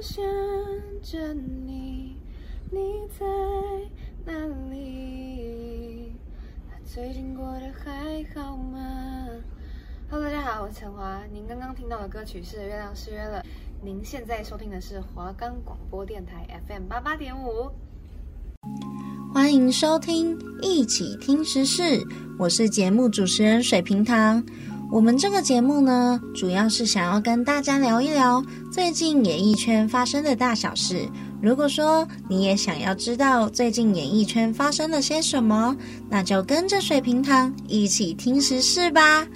想着你，你在哪里？最近过得还好吗？Hello，大家好，我是陈华。您刚刚听到的歌曲是《月亮失约了》。您现在收听的是华冈广播电台 FM 八八点五。欢迎收听一起听时事，我是节目主持人水瓶糖。我们这个节目呢，主要是想要跟大家聊一聊最近演艺圈发生的大小事。如果说你也想要知道最近演艺圈发生了些什么，那就跟着水瓶糖一起听时事吧。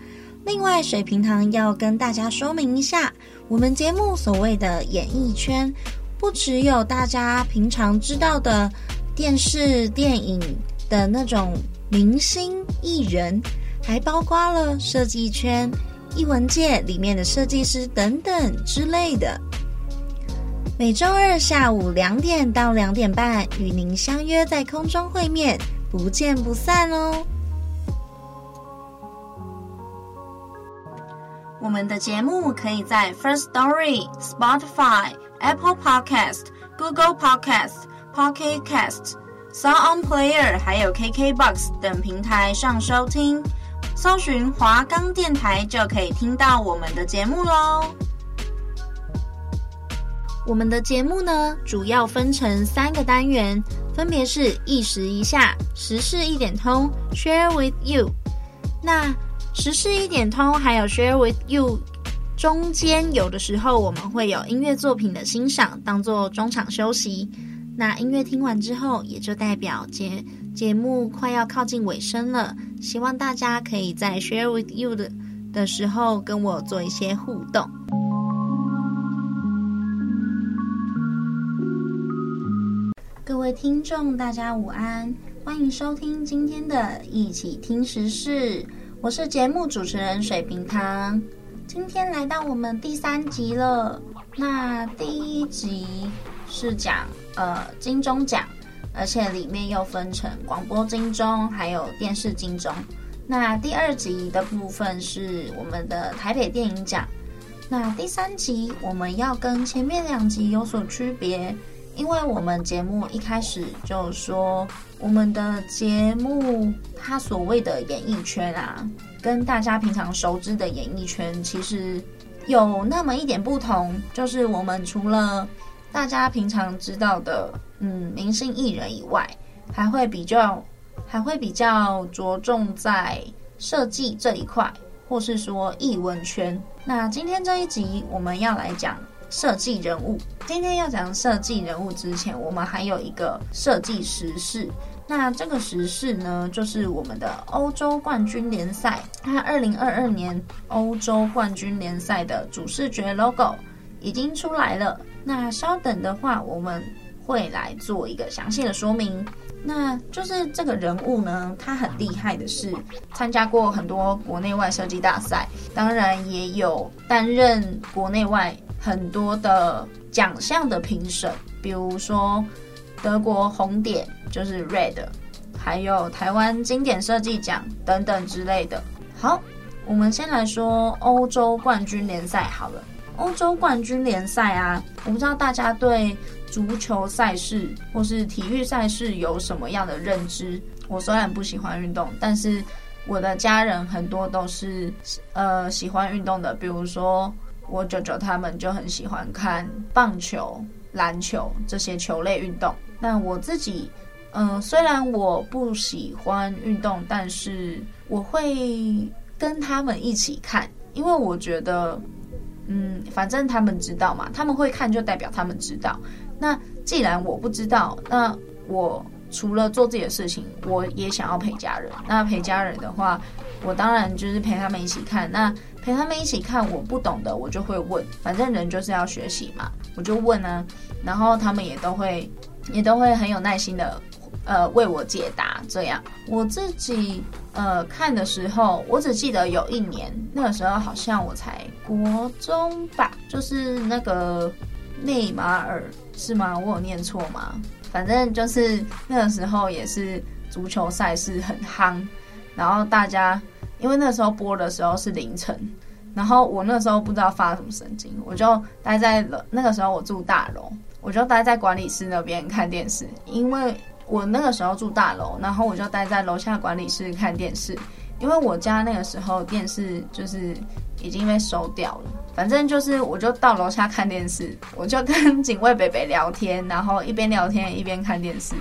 另外，水瓶糖要跟大家说明一下，我们节目所谓的演艺圈，不只有大家平常知道的。电视、电影的那种明星艺人，还包括了设计圈、艺文界里面的设计师等等之类的。每周二下午两点到两点半，与您相约在空中会面，不见不散哦。我们的节目可以在 First Story、Spotify、Apple Podcast、Google Podcast。Pocket Cast、Sound On Player 还有 KKBox 等平台上收听，搜寻华冈电台就可以听到我们的节目喽。我们的节目呢，主要分成三个单元，分别是一时一下、时事一点通、Share with You。那时事一点通还有 Share with You 中间，有的时候我们会有音乐作品的欣赏，当做中场休息。那音乐听完之后，也就代表节节目快要靠近尾声了。希望大家可以在 share with you 的的时候跟我做一些互动。各位听众，大家午安，欢迎收听今天的一起听时事。我是节目主持人水瓶糖，今天来到我们第三集了。那第一集是讲。呃，金钟奖，而且里面又分成广播金钟，还有电视金钟。那第二集的部分是我们的台北电影奖。那第三集我们要跟前面两集有所区别，因为我们节目一开始就说，我们的节目它所谓的演艺圈啊，跟大家平常熟知的演艺圈其实有那么一点不同，就是我们除了大家平常知道的，嗯，明星艺人以外，还会比较，还会比较着重在设计这一块，或是说艺文圈。那今天这一集我们要来讲设计人物。今天要讲设计人物之前，我们还有一个设计时事。那这个时事呢，就是我们的欧洲冠军联赛，它二零二二年欧洲冠军联赛的主视觉 logo 已经出来了。那稍等的话，我们会来做一个详细的说明。那就是这个人物呢，他很厉害的是参加过很多国内外设计大赛，当然也有担任国内外很多的奖项的评审，比如说德国红点就是 Red，还有台湾经典设计奖等等之类的。好，我们先来说欧洲冠军联赛好了。欧洲冠军联赛啊，我不知道大家对足球赛事或是体育赛事有什么样的认知。我虽然不喜欢运动，但是我的家人很多都是呃喜欢运动的。比如说我舅舅他们就很喜欢看棒球、篮球这些球类运动。那我自己，嗯、呃，虽然我不喜欢运动，但是我会跟他们一起看，因为我觉得。嗯，反正他们知道嘛，他们会看就代表他们知道。那既然我不知道，那我除了做自己的事情，我也想要陪家人。那陪家人的话，我当然就是陪他们一起看。那陪他们一起看，我不懂的我就会问，反正人就是要学习嘛，我就问啊。然后他们也都会，也都会很有耐心的。呃，为我解答这样，我自己呃看的时候，我只记得有一年，那个时候好像我才国中吧，就是那个内马尔是吗？我有念错吗？反正就是那个时候也是足球赛事很夯，然后大家因为那时候播的时候是凌晨，然后我那时候不知道发什么神经，我就待在了那个时候我住大楼，我就待在管理室那边看电视，因为我那个时候住大楼，然后我就待在楼下管理室看电视，因为我家那个时候电视就是已经被收掉了，反正就是我就到楼下看电视，我就跟警卫北北聊天，然后一边聊天一边看电视。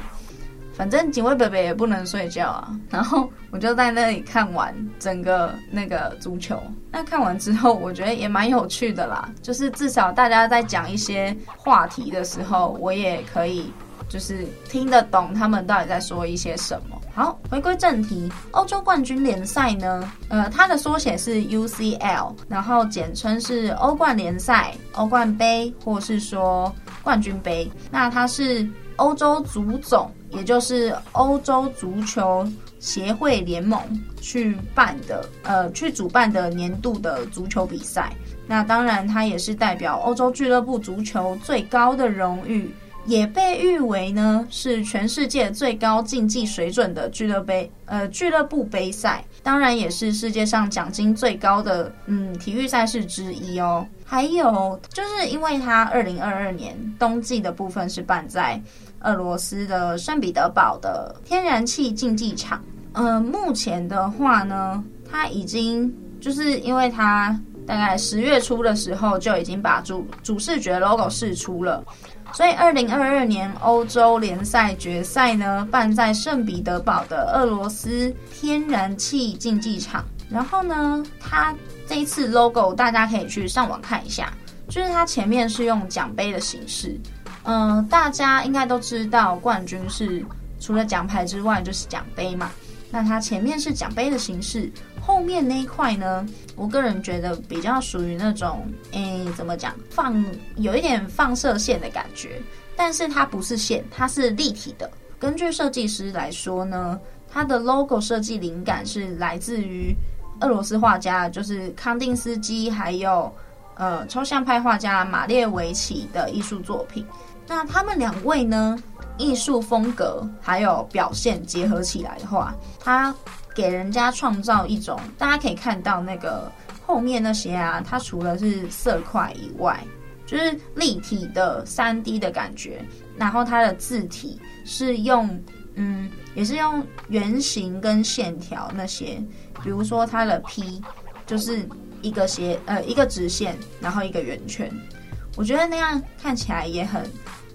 反正警卫北北也不能睡觉啊，然后我就在那里看完整个那个足球。那看完之后，我觉得也蛮有趣的啦，就是至少大家在讲一些话题的时候，我也可以就是听得懂他们到底在说一些什么。好，回归正题，欧洲冠军联赛呢，呃，它的缩写是 UCL，然后简称是欧冠联赛、欧冠杯，或是说冠军杯。那它是欧洲足总。也就是欧洲足球协会联盟去办的，呃，去主办的年度的足球比赛。那当然，它也是代表欧洲俱乐部足球最高的荣誉，也被誉为呢是全世界最高竞技水准的俱乐杯，呃，俱乐部杯赛。当然，也是世界上奖金最高的嗯体育赛事之一哦。还有就是因为它二零二二年冬季的部分是办在。俄罗斯的圣彼得堡的天然气竞技场，呃，目前的话呢，它已经就是因为它大概十月初的时候就已经把主主视觉 logo 试出了，所以二零二二年欧洲联赛决赛呢办在圣彼得堡的俄罗斯天然气竞技场，然后呢，它这一次 logo 大家可以去上网看一下，就是它前面是用奖杯的形式。嗯、大家应该都知道，冠军是除了奖牌之外就是奖杯嘛。那它前面是奖杯的形式，后面那一块呢，我个人觉得比较属于那种，诶，怎么讲，放有一点放射线的感觉，但是它不是线，它是立体的。根据设计师来说呢，它的 logo 设计灵感是来自于俄罗斯画家，就是康定斯基，还有呃抽象派画家马列维奇的艺术作品。那他们两位呢，艺术风格还有表现结合起来的话，他给人家创造一种，大家可以看到那个后面那些啊，它除了是色块以外，就是立体的三 D 的感觉。然后它的字体是用，嗯，也是用圆形跟线条那些，比如说它的 P 就是一个斜，呃，一个直线，然后一个圆圈。我觉得那样看起来也很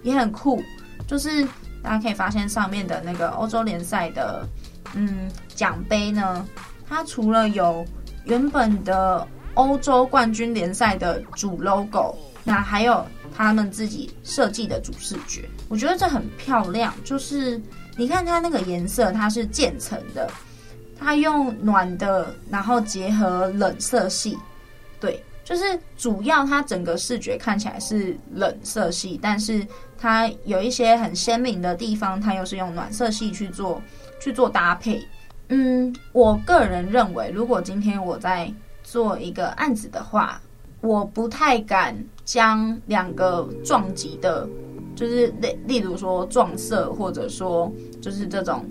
也很酷，就是大家可以发现上面的那个欧洲联赛的嗯奖杯呢，它除了有原本的欧洲冠军联赛的主 logo，那还有他们自己设计的主视觉，我觉得这很漂亮。就是你看它那个颜色，它是渐层的，它用暖的，然后结合冷色系，对。就是主要它整个视觉看起来是冷色系，但是它有一些很鲜明的地方，它又是用暖色系去做去做搭配。嗯，我个人认为，如果今天我在做一个案子的话，我不太敢将两个撞击的，就是例例如说撞色，或者说就是这种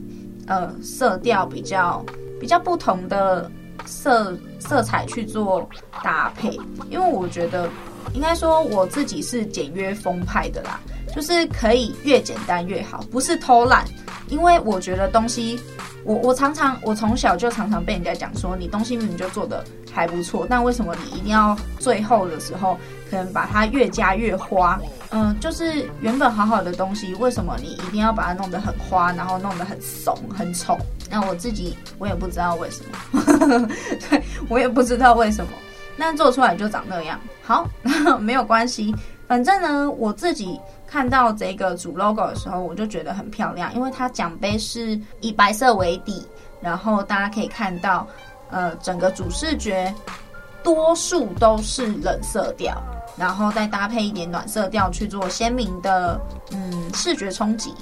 呃色调比较比较不同的。色色彩去做搭配，因为我觉得应该说我自己是简约风派的啦，就是可以越简单越好，不是偷懒。因为我觉得东西，我我常常我从小就常常被人家讲说，你东西明明就做得还不错，但为什么你一定要最后的时候可能把它越加越花？嗯、就是原本好好的东西，为什么你一定要把它弄得很花，然后弄得很怂很丑？那我自己我也不知道为什么，对，我也不知道为什么，那做出来就长那样。好，没有关系，反正呢，我自己。看到这个主 logo 的时候，我就觉得很漂亮，因为它奖杯是以白色为底，然后大家可以看到，呃，整个主视觉多数都是冷色调，然后再搭配一点暖色调去做鲜明的嗯视觉冲击。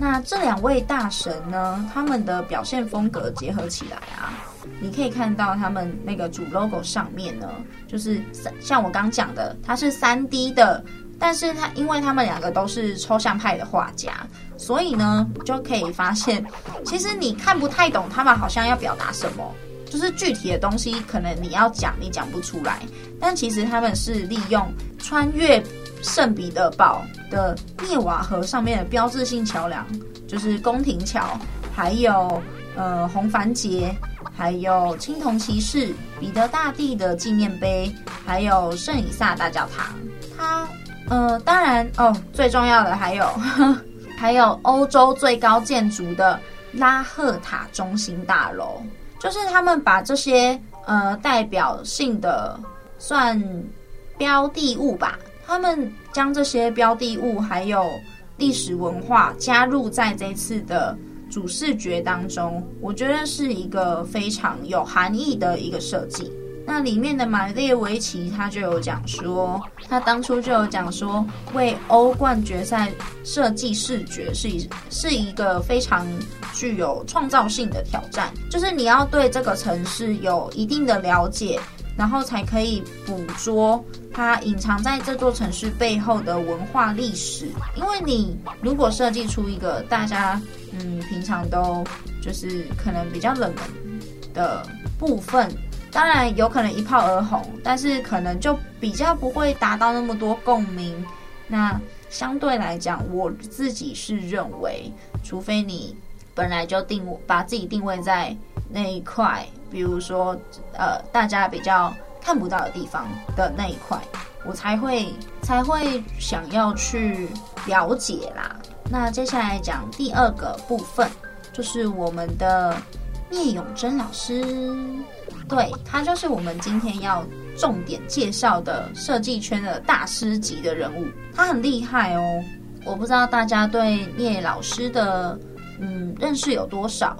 那这两位大神呢，他们的表现风格结合起来啊，你可以看到他们那个主 logo 上面呢，就是像我刚讲的，它是 3D 的。但是他，因为他们两个都是抽象派的画家，所以呢，就可以发现，其实你看不太懂他们好像要表达什么，就是具体的东西，可能你要讲你讲不出来，但其实他们是利用穿越圣彼得堡的涅瓦河上面的标志性桥梁，就是宫廷桥，还有呃红帆节，还有青铜骑士、彼得大帝的纪念碑，还有圣以撒大教堂。它呃，当然哦，最重要的还有 还有欧洲最高建筑的拉赫塔中心大楼。就是他们把这些呃代表性的算标的物吧，他们将这些标的物还有历史文化加入在这次的主视觉当中，我觉得是一个非常有含义的一个设计。那里面的马列维奇他就有讲说，他当初就有讲说，为欧冠决赛设计视觉是一是一个非常具有创造性的挑战，就是你要对这个城市有一定的了解，然后才可以捕捉它隐藏在这座城市背后的文化历史。因为你如果设计出一个大家嗯平常都就是可能比较冷门的部分。当然有可能一炮而红，但是可能就比较不会达到那么多共鸣。那相对来讲，我自己是认为，除非你本来就定把自己定位在那一块，比如说呃大家比较看不到的地方的那一块，我才会才会想要去了解啦。那接下来讲第二个部分，就是我们的聂永真老师。对，他就是我们今天要重点介绍的设计圈的大师级的人物，他很厉害哦。我不知道大家对聂老师的嗯认识有多少？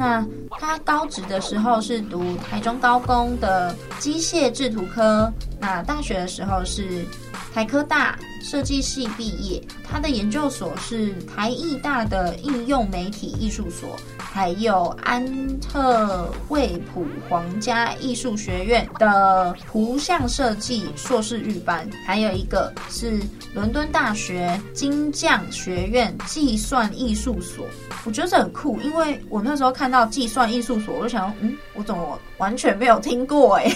那他高职的时候是读台中高工的机械制图科，那大学的时候是台科大设计系毕业，他的研究所是台艺大的应用媒体艺术所。还有安特卫普皇家艺术学院的图像设计硕士预班，还有一个是伦敦大学金匠学院计算艺术所。我觉得这很酷，因为我那时候看到计算艺术所，我就想，嗯，我怎么完全没有听过？哎，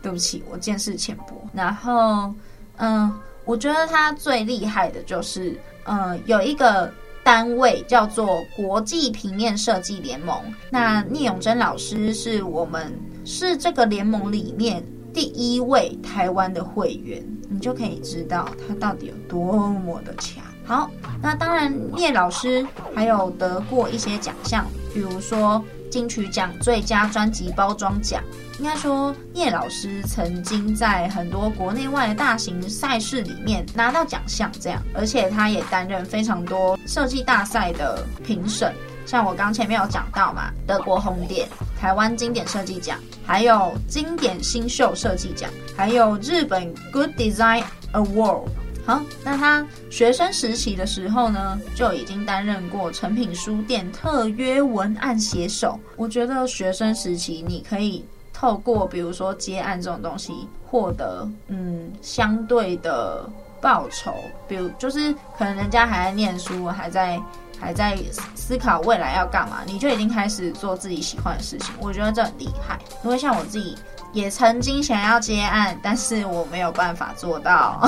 对不起，我见识浅薄。然后，嗯，我觉得他最厉害的就是，嗯，有一个。单位叫做国际平面设计联盟。那聂永真老师是我们是这个联盟里面第一位台湾的会员，你就可以知道他到底有多么的强。好，那当然聂老师还有得过一些奖项，比如说金曲奖最佳专辑包装奖。应该说，聂老师曾经在很多国内外的大型赛事里面拿到奖项，这样，而且他也担任非常多设计大赛的评审，像我刚前面有讲到嘛，德国红点、台湾经典设计奖，还有经典新秀设计奖，还有日本 Good Design Award。好，那他学生时期的时候呢，就已经担任过诚品书店特约文案写手。我觉得学生时期你可以。透过比如说接案这种东西获得嗯相对的报酬，比如就是可能人家还在念书，还在还在思考未来要干嘛，你就已经开始做自己喜欢的事情，我觉得这很厉害。因为像我自己也曾经想要接案，但是我没有办法做到。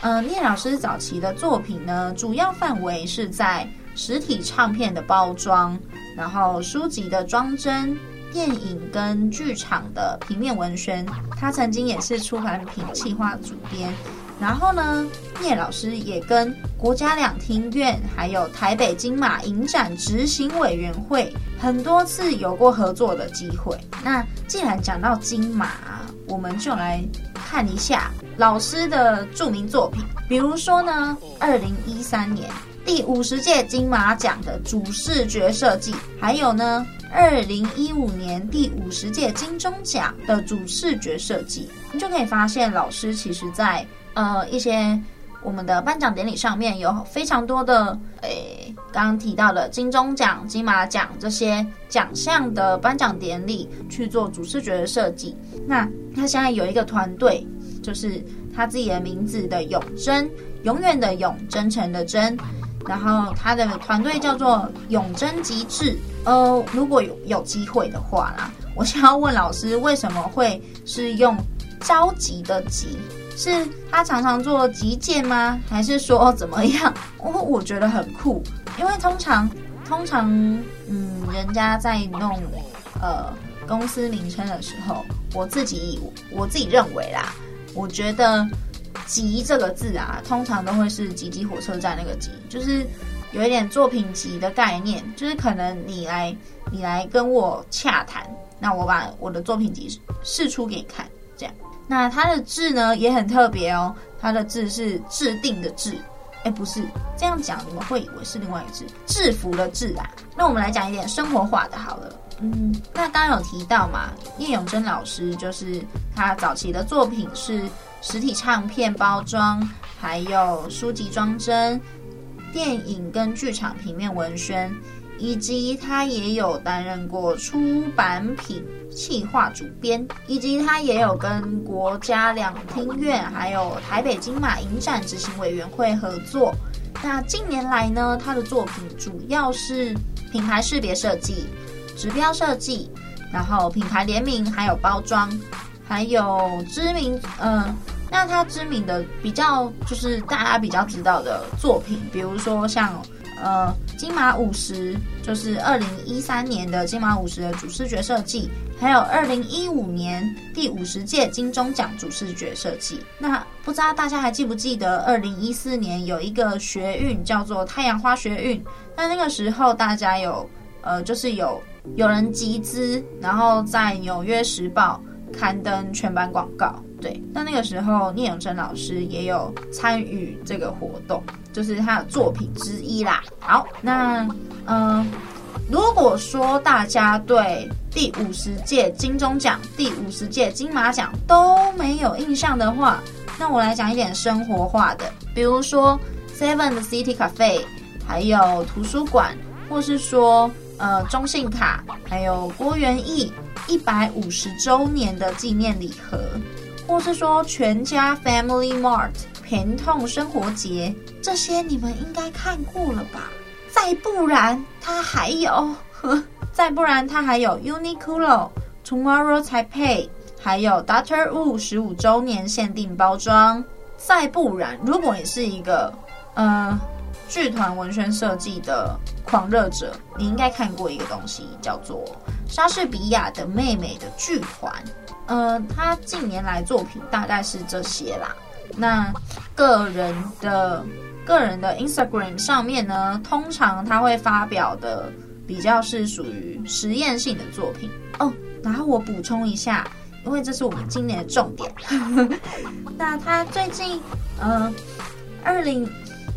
嗯，聂老师早期的作品呢，主要范围是在实体唱片的包装，然后书籍的装帧。电影跟剧场的平面文宣，他曾经也是出版品企划主编。然后呢，聂老师也跟国家两厅院还有台北金马影展执行委员会很多次有过合作的机会。那既然讲到金马，我们就来看一下老师的著名作品，比如说呢，二零一三年第五十届金马奖的主视觉设计，还有呢。二零一五年第五十届金钟奖的主视觉设计，你就可以发现老师其实在呃一些我们的颁奖典礼上面有非常多的诶，刚刚提到的金钟奖、金马奖这些奖项的颁奖典礼去做主视觉的设计。那他现在有一个团队，就是他自己的名字的永真，永远的永，真诚的真。然后他的团队叫做永真极致。呃，如果有有机会的话啦，我想要问老师，为什么会是用着急的急？是他常常做极简吗？还是说怎么样？我 我觉得很酷，因为通常通常嗯，人家在弄呃公司名称的时候，我自己我自己认为啦，我觉得“集”这个字啊，通常都会是集集火车站那个“集”，就是有一点作品集的概念，就是可能你来你来跟我洽谈，那我把我的作品集试出给你看，这样。那它的字呢也很特别哦，它的字是制定的制，哎，不是这样讲，你们会以为是另外一个字，制服的制啊。那我们来讲一点生活化的好了，嗯，那刚刚有提到嘛，叶永铮老师就是他早期的作品是实体唱片包装，还有书籍装帧、电影跟剧场平面文宣。以及他也有担任过出版品企划主编，以及他也有跟国家两厅院还有台北金马影展执行委员会合作。那近年来呢，他的作品主要是品牌识别设计、指标设计，然后品牌联名，还有包装，还有知名，嗯、那他知名的比较就是大家比较知道的作品，比如说像。呃，金马五十就是二零一三年的金马五十的主视觉设计，还有二零一五年第五十届金钟奖主视觉设计。那不知道大家还记不记得，二零一四年有一个学运叫做太阳花学运？那那个时候大家有呃，就是有有人集资，然后在纽约时报刊登全版广告。对，那那个时候聂永真老师也有参与这个活动，就是他的作品之一啦。好，那嗯、如果说大家对第五十届金钟奖、第五十届金马奖都没有印象的话，那我来讲一点生活化的，比如说 Seven 的 City Cafe，还有图书馆，或是说呃中信卡，还有郭元益一百五十周年的纪念礼盒。或是说全家 Family Mart 平痛生活节，这些你们应该看过了吧？再不然，它还有，呵，再不然它还有 Uniqlo Tomorrow Taipei，还有 Doctor Wu 十五周年限定包装。再不然，如果你是一个呃剧团文宣设计的狂热者，你应该看过一个东西，叫做莎士比亚的妹妹的剧团。呃，他近年来作品大概是这些啦。那个人的个人的 Instagram 上面呢，通常他会发表的比较是属于实验性的作品哦。然后我补充一下，因为这是我们今年的重点。那他最近，呃，二零，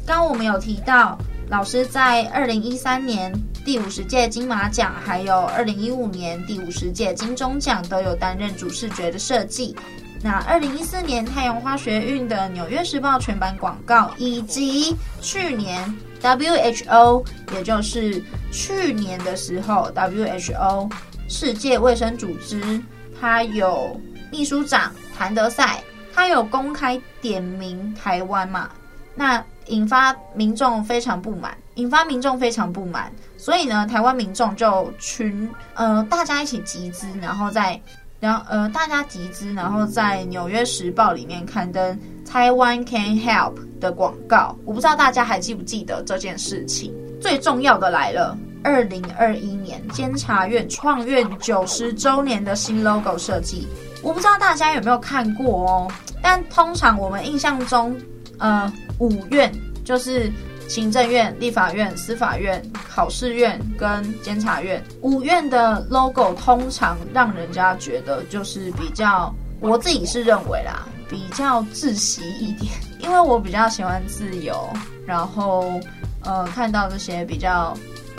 刚我们有提到，老师在二零一三年。第五十届金马奖，还有二零一五年第五十届金钟奖都有担任主视觉的设计。那二零一四年太阳花学运的《纽约时报》全版广告，以及去年 WHO，也就是去年的时候 WHO 世界卫生组织，它有秘书长谭德赛，他有公开点名台湾嘛？那引发民众非常不满，引发民众非常不满。所以呢，台湾民众就群呃，大家一起集资，然后在然后呃，大家集资，然后在《纽约时报》里面刊登 “Taiwan Can Help” 的广告。我不知道大家还记不记得这件事情。最重要的来了，二零二一年监察院创院九十周年的新 logo 设计，我不知道大家有没有看过哦。但通常我们印象中，呃，五院就是。行政院、立法院、司法院、考试院跟监察院五院的 logo 通常让人家觉得就是比较，我自己是认为啦，比较窒息一点，因为我比较喜欢自由，然后呃看到这些比较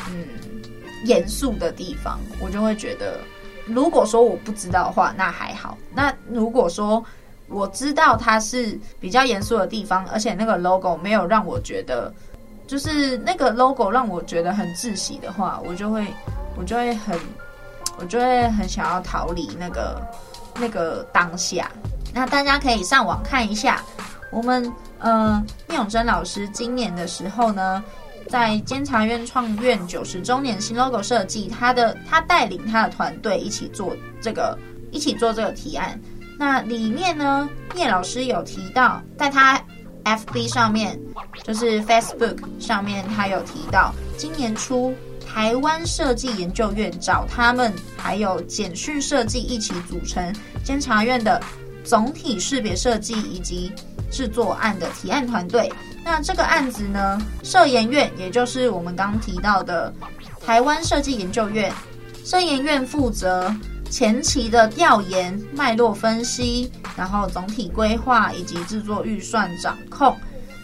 嗯严肃的地方，我就会觉得，如果说我不知道的话，那还好；那如果说我知道它是比较严肃的地方，而且那个 logo 没有让我觉得。就是那个 logo 让我觉得很窒息的话，我就会，我就会很，我就会很想要逃离那个那个当下。那大家可以上网看一下，我们呃聂永真老师今年的时候呢，在监察院创院九十周年新 logo 设计，他的他带领他的团队一起做这个，一起做这个提案。那里面呢，聂老师有提到，在他 FB 上面，就是 Facebook 上面，他有提到，今年初台湾设计研究院找他们，还有简讯设计一起组成监察院的总体识别设计以及制作案的提案团队。那这个案子呢，设研院也就是我们刚提到的台湾设计研究院，设研院负责。前期的调研、脉络分析，然后总体规划以及制作预算掌控。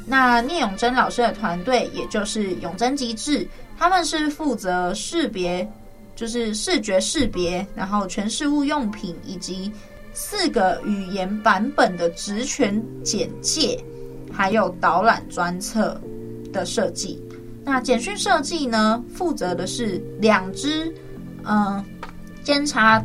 那聂永真老师的团队，也就是永真极致，他们是负责识别，就是视觉识别，然后全事物用品以及四个语言版本的职权简介，还有导览专册的设计。那简讯设计呢，负责的是两支，嗯。监察，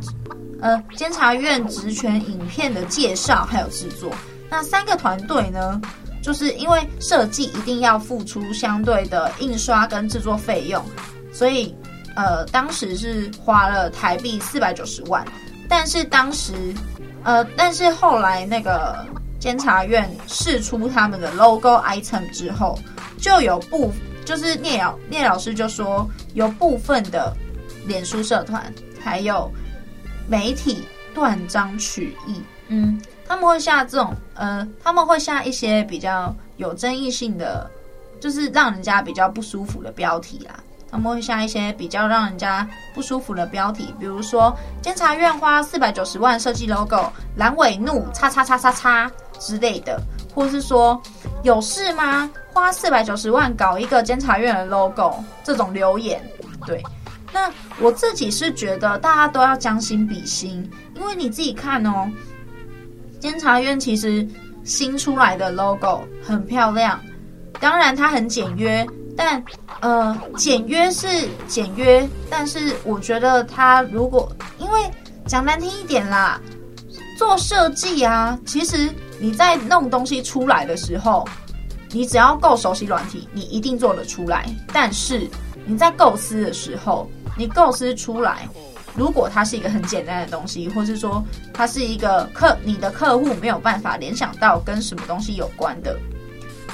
呃，监察院职权影片的介绍还有制作，那三个团队呢，就是因为设计一定要付出相对的印刷跟制作费用，所以呃，当时是花了台币四百九十万。但是当时，呃，但是后来那个监察院试出他们的 logo item 之后，就有部就是聂老聂老师就说有部分的脸书社团。还有媒体断章取义，嗯，他们会下这种，呃，他们会下一些比较有争议性的，就是让人家比较不舒服的标题啦。他们会下一些比较让人家不舒服的标题，比如说监察院花四百九十万设计 logo，蓝尾怒叉叉叉叉叉之类的，或是说有事吗？花四百九十万搞一个监察院的 logo，这种留言，对。那我自己是觉得大家都要将心比心，因为你自己看哦，监察院其实新出来的 logo 很漂亮，当然它很简约，但呃简约是简约，但是我觉得它如果因为讲难听一点啦，做设计啊，其实你在弄东西出来的时候，你只要够熟悉软体，你一定做得出来，但是你在构思的时候。你构思出来，如果它是一个很简单的东西，或是说它是一个客你的客户没有办法联想到跟什么东西有关的，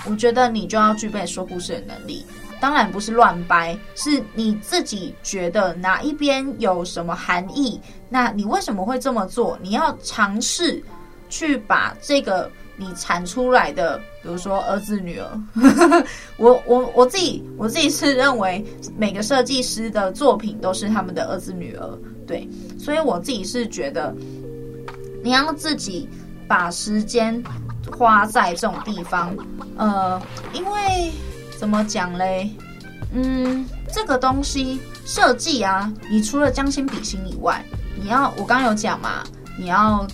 我觉得你就要具备说故事的能力。当然不是乱掰，是你自己觉得哪一边有什么含义，那你为什么会这么做？你要尝试去把这个。你产出来的，比如说儿子女儿，我我我自己我自己是认为每个设计师的作品都是他们的儿子女儿，对，所以我自己是觉得你要自己把时间花在这种地方，呃，因为怎么讲嘞？嗯，这个东西设计啊，你除了将心比心以外，你要我刚刚有讲嘛，你要。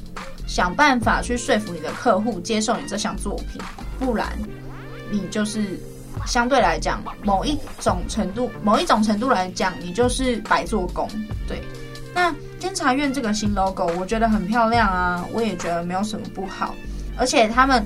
想办法去说服你的客户接受你这项作品，不然你就是相对来讲某一种程度、某一种程度来讲，你就是白做工。对，那监察院这个新 logo 我觉得很漂亮啊，我也觉得没有什么不好。而且他们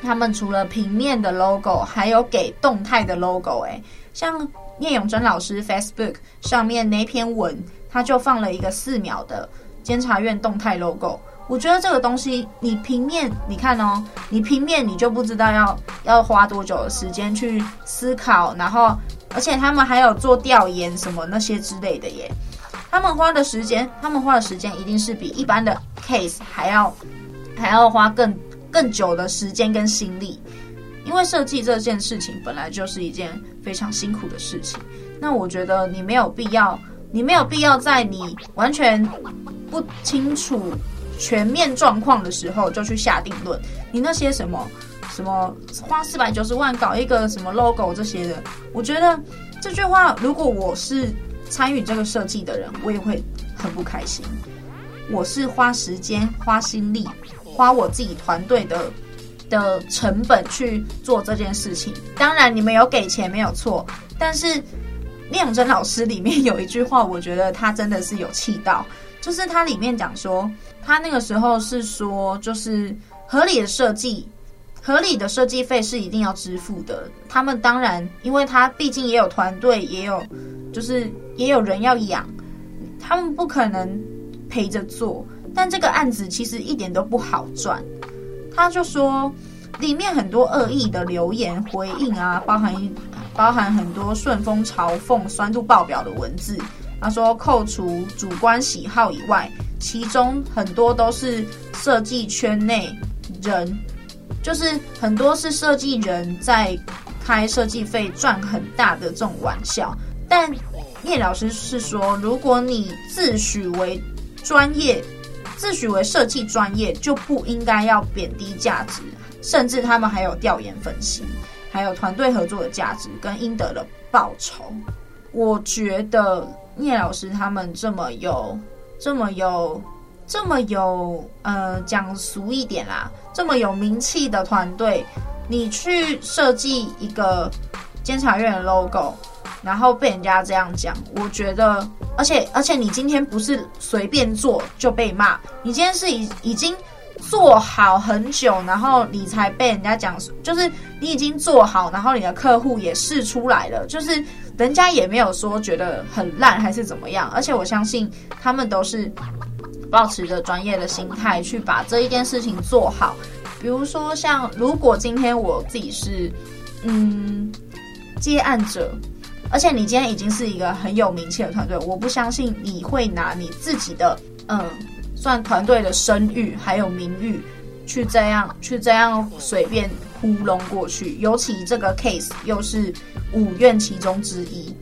他们除了平面的 logo，还有给动态的 logo。哎，像聂永真老师 Facebook 上面那篇文，他就放了一个四秒的监察院动态 logo。我觉得这个东西，你平面你看哦，你平面你就不知道要要花多久的时间去思考，然后而且他们还有做调研什么那些之类的耶，他们花的时间，他们花的时间一定是比一般的 case 还要还要花更更久的时间跟心力，因为设计这件事情本来就是一件非常辛苦的事情，那我觉得你没有必要，你没有必要在你完全不清楚。全面状况的时候就去下定论，你那些什么什么花四百九十万搞一个什么 logo 这些的，我觉得这句话如果我是参与这个设计的人，我也会很不开心。我是花时间、花心力、花我自己团队的的成本去做这件事情。当然你们有给钱没有错，但是聂永真老师里面有一句话，我觉得他真的是有气到，就是他里面讲说。他那个时候是说，就是合理的设计合理的设计费是一定要支付的。他们当然，因为他毕竟也有团队，也有就是也有人要养，他们不可能陪着做。但这个案子其实一点都不好赚。他就说，里面很多恶意的留言回应啊，包含包含很多顺风嘲讽、酸度爆表的文字。他说，扣除主观喜好以外，其中很多都是设计圈内人，就是很多是设计人在开设计费赚很大的这种玩笑。但聂老师是说，如果你自诩为专业，自诩为设计专业，就不应该要贬低价值。甚至他们还有调研分析，还有团队合作的价值跟应得的报酬。我觉得聂老师他们这么有。这么有，这么有，呃，讲俗一点啦，这么有名气的团队，你去设计一个监察院的 logo，然后被人家这样讲，我觉得，而且而且你今天不是随便做就被骂，你今天是已已经做好很久，然后你才被人家讲，就是你已经做好，然后你的客户也试出来了，就是。人家也没有说觉得很烂还是怎么样，而且我相信他们都是保持着专业的心态去把这一件事情做好。比如说，像如果今天我自己是嗯接案者，而且你今天已经是一个很有名气的团队，我不相信你会拿你自己的嗯算团队的声誉还有名誉去这样去这样随便。糊弄过去，尤其这个 case 又是五院其中之一，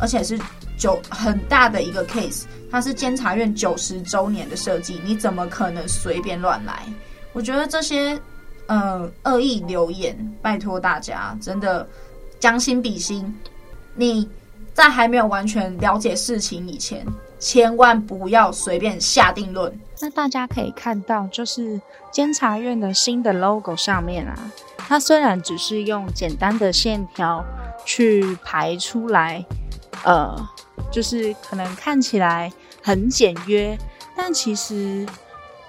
而且是九很大的一个 case，它是监察院九十周年的设计，你怎么可能随便乱来？我觉得这些呃恶意留言，拜托大家真的将心比心，你在还没有完全了解事情以前，千万不要随便下定论。那大家可以看到，就是监察院的新的 logo 上面啊。它虽然只是用简单的线条去排出来，呃，就是可能看起来很简约，但其实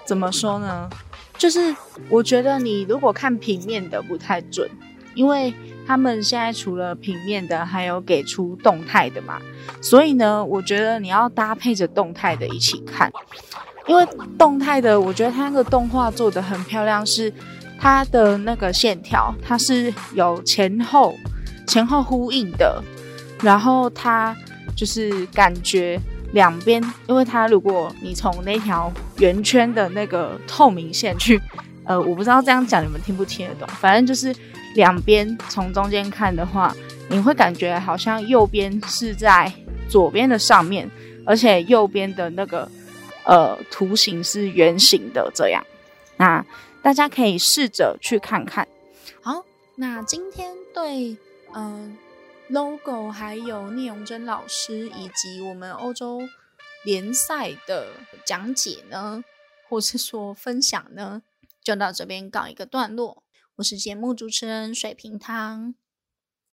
怎么说呢？就是我觉得你如果看平面的不太准，因为他们现在除了平面的，还有给出动态的嘛，所以呢，我觉得你要搭配着动态的一起看，因为动态的，我觉得它那个动画做得很漂亮，是。它的那个线条，它是有前后前后呼应的，然后它就是感觉两边，因为它如果你从那条圆圈的那个透明线去，呃，我不知道这样讲你们听不听得懂，反正就是两边从中间看的话，你会感觉好像右边是在左边的上面，而且右边的那个呃图形是圆形的这样，那。大家可以试着去看看。好，那今天对嗯、logo 还有聂荣臻老师以及我们欧洲联赛的讲解呢，或是说分享呢，就到这边告一个段落。我是节目主持人水瓶汤。